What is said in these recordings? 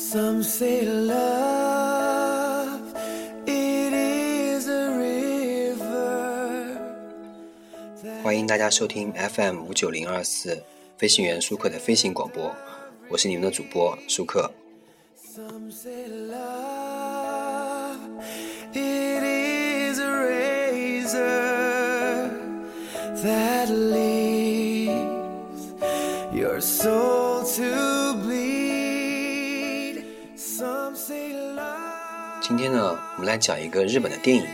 Some say love, it is a river. 欢迎大家收听 FM 五九零二四飞行员舒克的飞行广播，我是你们的主播舒克。Some say love, it is a razor that leaves your soul to 今天呢，我们来讲一个日本的电影，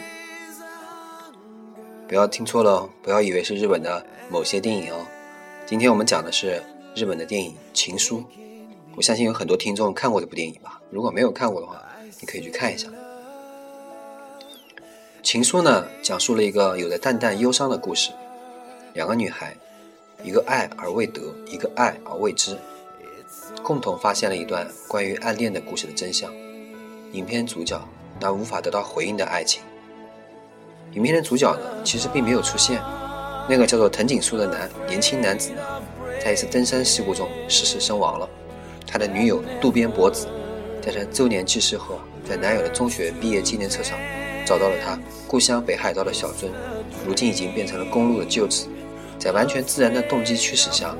不要听错了哦，不要以为是日本的某些电影哦。今天我们讲的是日本的电影《情书》，我相信有很多听众看过这部电影吧？如果没有看过的话，你可以去看一下。《情书》呢，讲述了一个有着淡淡忧伤的故事，两个女孩，一个爱而未得，一个爱而未知，共同发现了一段关于暗恋的故事的真相。影片主角那无法得到回应的爱情。影片的主角呢，其实并没有出现，那个叫做藤井树的男年轻男子呢，在一次登山事故中失事身亡了。他的女友渡边博子，在他周年记事后，在男友的中学毕业纪念册上，找到了他故乡北海道的小樽，如今已经变成了公路的旧址。在完全自然的动机驱使下，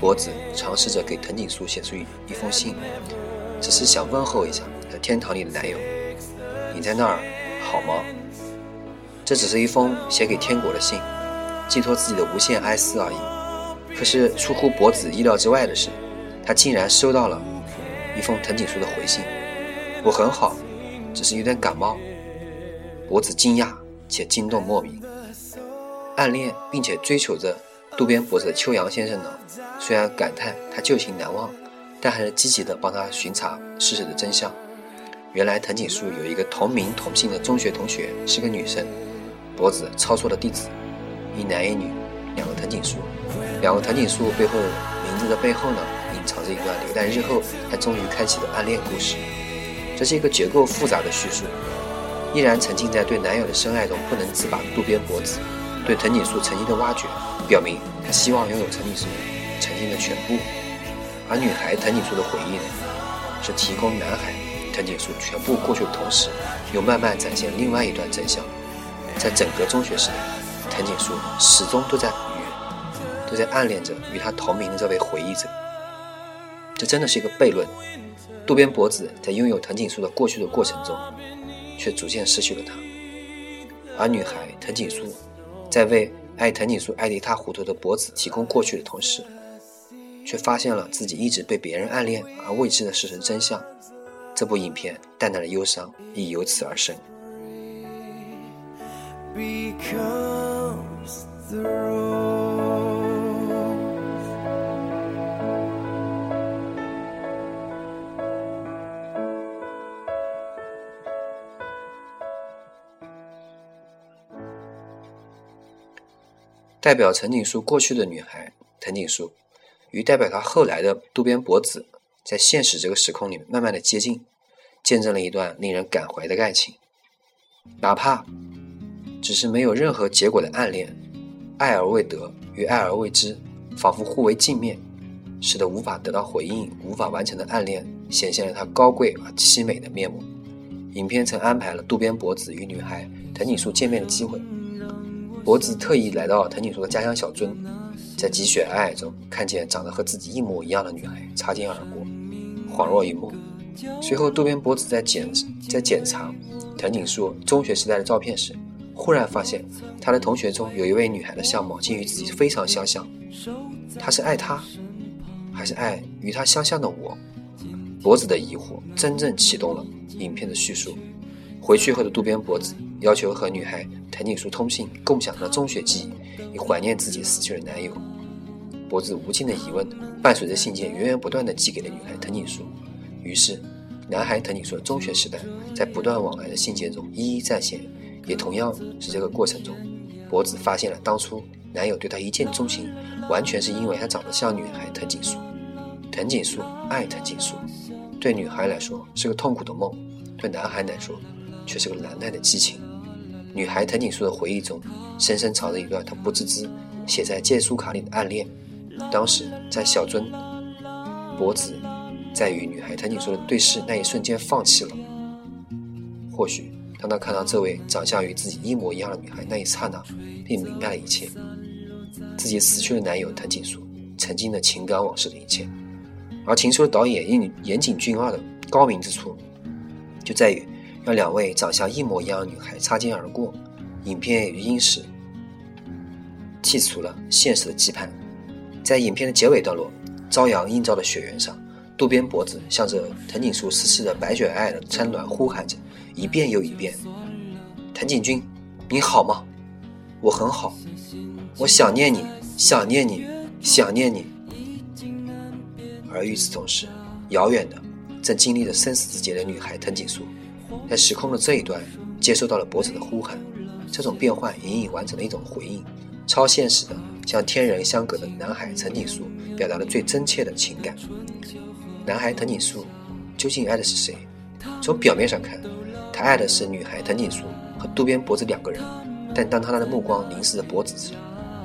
博子尝试着给藤井树写出一一封信，只是想问候一下在天堂里的男友：“你在那儿好吗？”这只是一封写给天国的信，寄托自己的无限哀思而已。可是出乎博子意料之外的是，他竟然收到了一封藤井树的回信：“我很好，只是有点感冒。”博子惊讶且惊动莫名。暗恋并且追求着渡边博子的秋阳先生呢，虽然感叹他旧情难忘，但还是积极的帮他巡查事实的真相。原来藤井树有一个同名同姓的中学同学是个女生，博子抄错了地址，一男一女，两个藤井树，两个藤井树背后名字的背后呢，隐藏着一段留待日后才终于开启的暗恋故事。这是一个结构复杂的叙述，依然沉浸在对男友的深爱中不能自拔的渡边博子，对藤井树曾经的挖掘，表明他希望拥有藤井树曾经的全部。而女孩藤井树的回忆呢，是提供男孩藤井树全部过去的同时，又慢慢展现另外一段真相。在整个中学时代，藤井树始终都在与都在暗恋着与他同名的这位回忆者。这真的是一个悖论。渡边博子在拥有藤井树的过去的过程中，却逐渐失去了他；而女孩藤井树，在为爱藤井树爱得一塌糊涂的脖子提供过去的同时，却发现了自己一直被别人暗恋而未知的事实真相。这部影片淡淡的忧伤亦由此而生。代表藤井树过去的女孩藤井树，与代表她后来的渡边博子，在现实这个时空里慢慢的接近，见证了一段令人感怀的爱情。哪怕只是没有任何结果的暗恋，爱而未得与爱而未知，仿佛互为镜面，使得无法得到回应、无法完成的暗恋，显现了它高贵而凄美的面目。影片曾安排了渡边博子与女孩藤井树见面的机会。博子特意来到藤井树的家乡小樽，在积雪皑皑中看见长得和自己一模一样的女孩擦肩而过，恍若一梦。随后，渡边博子在检在检查藤井树中学时代的照片时，忽然发现他的同学中有一位女孩的相貌竟与自己非常相像。他是爱她，还是爱与他相像的我？博子的疑惑真正启动了影片的叙述。回去后的渡边博子要求和女孩藤井树通信，共享她中学记忆，以怀念自己死去的男友。博子无尽的疑问伴随着信件源源不断地寄给了女孩藤井树。于是，男孩藤井树的中学时代在不断往来的信件中一一再现，也同样是这个过程中，博子发现了当初男友对她一见钟情，完全是因为她长得像女孩藤井树。藤井树爱藤井树，对女孩来说是个痛苦的梦，对男孩来说却是个难耐的激情。女孩藤井树的回忆中，深深藏着一段她不自知写在借书卡里的暗恋。当时在小樽，博子在与女孩藤井树的对视那一瞬间放弃了。或许当他看到这位长相与自己一模一样的女孩那一刹那，便明白了一切，自己死去的男友藤井树曾经的情感往事的一切。而情书导演严岩井俊二的高明之处，就在于让两位长相一模一样的女孩擦肩而过，影片也因此剔除了现实的羁绊。在影片的结尾段落，朝阳映照的雪原上，渡边博子向着藤井树失去的白雪皑皑的山峦呼喊着，一遍又一遍：“藤井君，你好吗？我很好，我想念你，想念你，想念你。”而与此同时，遥远的、正经历着生死之劫的女孩藤井树，在时空的这一端接收到了博子的呼喊。这种变换隐隐完成了一种回应，超现实的向天人相隔的男孩藤井树表达了最真切的情感。男孩藤井树究竟爱的是谁？从表面上看，他爱的是女孩藤井树和渡边博子两个人。但当他的目光凝视着博子时，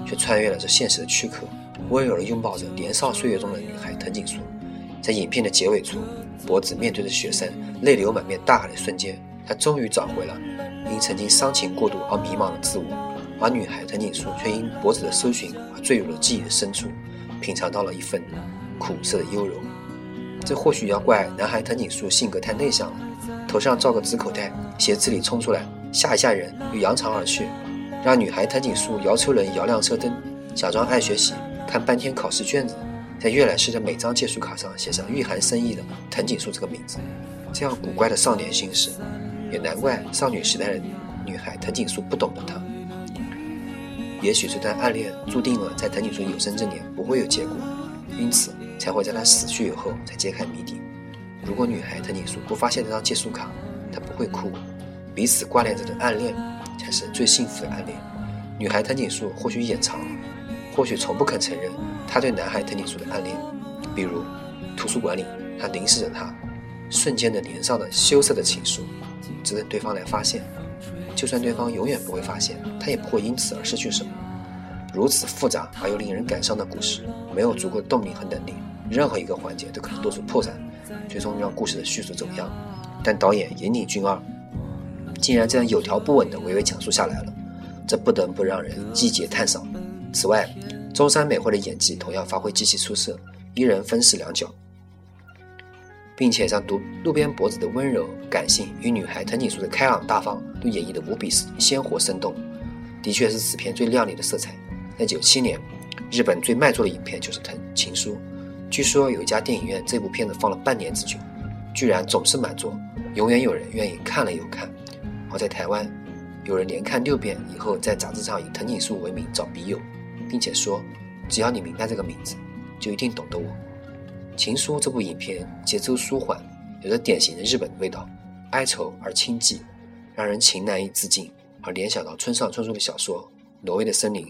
却穿越了这现实的躯壳。温柔地拥抱着年少岁月中的女孩藤井树，在影片的结尾处，博子面对着雪山，泪流满面大喊的瞬间，他终于找回了因曾经伤情过度而迷茫的自我，而女孩藤井树却因博子的搜寻而坠入了记忆的深处，品尝到了一份苦涩的优柔。这或许要怪男孩藤井树性格太内向了，头上罩个纸口袋，鞋子里冲出来吓一吓人，又扬长而去，让女孩藤井树摇车轮摇亮车灯，假装爱学习。看半天考试卷子，在阅览室的每张借书卡上写上蕴含深意的藤井树这个名字，这样古怪的少年心事，也难怪少女时代的女孩藤井树不懂得他。也许这段暗恋注定了在藤井树有生之年不会有结果，因此才会在他死去以后才揭开谜底。如果女孩藤井树不发现这张借书卡，她不会哭。彼此挂念着的暗恋，才是最幸福的暗恋。女孩藤井树或许掩藏了。或许从不肯承认他对男孩藤井树的暗恋，比如图书馆里他凝视着他，瞬间的脸上的羞涩的情愫，只等对方来发现。就算对方永远不会发现，他也不会因此而失去什么。如此复杂而又令人感伤的故事，没有足够的动力和能力，任何一个环节都可能做出破绽，最终让故事的叙述走样。但导演岩井俊二竟然这样有条不紊地娓娓讲述下来了，这不得不让人击节叹赏。此外，中山美惠的演技同样发挥极其出色，一人分饰两角，并且将渡路边博子的温柔感性与女孩藤井树的开朗大方都演绎得无比鲜活生动，的确是此片最亮丽的色彩。在九七年，日本最卖座的影片就是《藤情书》，据说有一家电影院这部片子放了半年之久，居然总是满座，永远有人愿意看了又看。而在台湾，有人连看六遍以后，在杂志上以藤井树为名找笔友。并且说，只要你明白这个名字，就一定懂得我。《情书》这部影片节奏舒缓，有着典型的日本味道，哀愁而清寂，让人情难以自禁，而联想到村上春树的小说《挪威的森林》。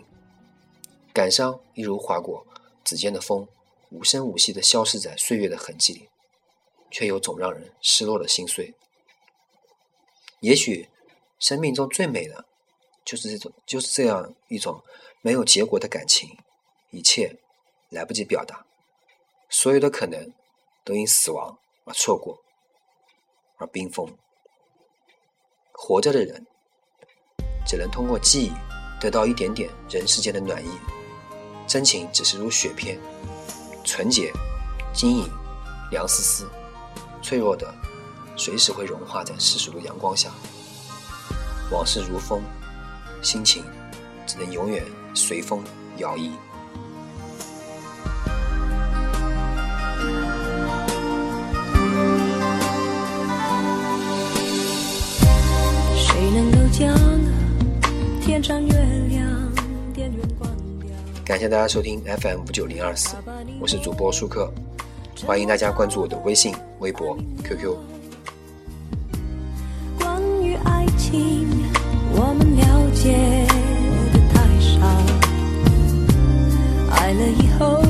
感伤一如划过指尖的风，无声无息地消失在岁月的痕迹里，却有种让人失落的心碎。也许，生命中最美的，就是这种，就是这样一种。没有结果的感情，一切来不及表达，所有的可能都因死亡而错过，而冰封。活着的人只能通过记忆得到一点点人世间的暖意，真情只是如雪片，纯洁、晶莹、凉丝丝，脆弱的，随时会融化在世俗的阳光下。往事如风，心情只能永远。随风摇曳。感谢大家收听 FM 五九零二四，我是主播舒克，欢迎大家关注我的微信、微博、QQ。关于爱情。我们了解的太少。爱了以后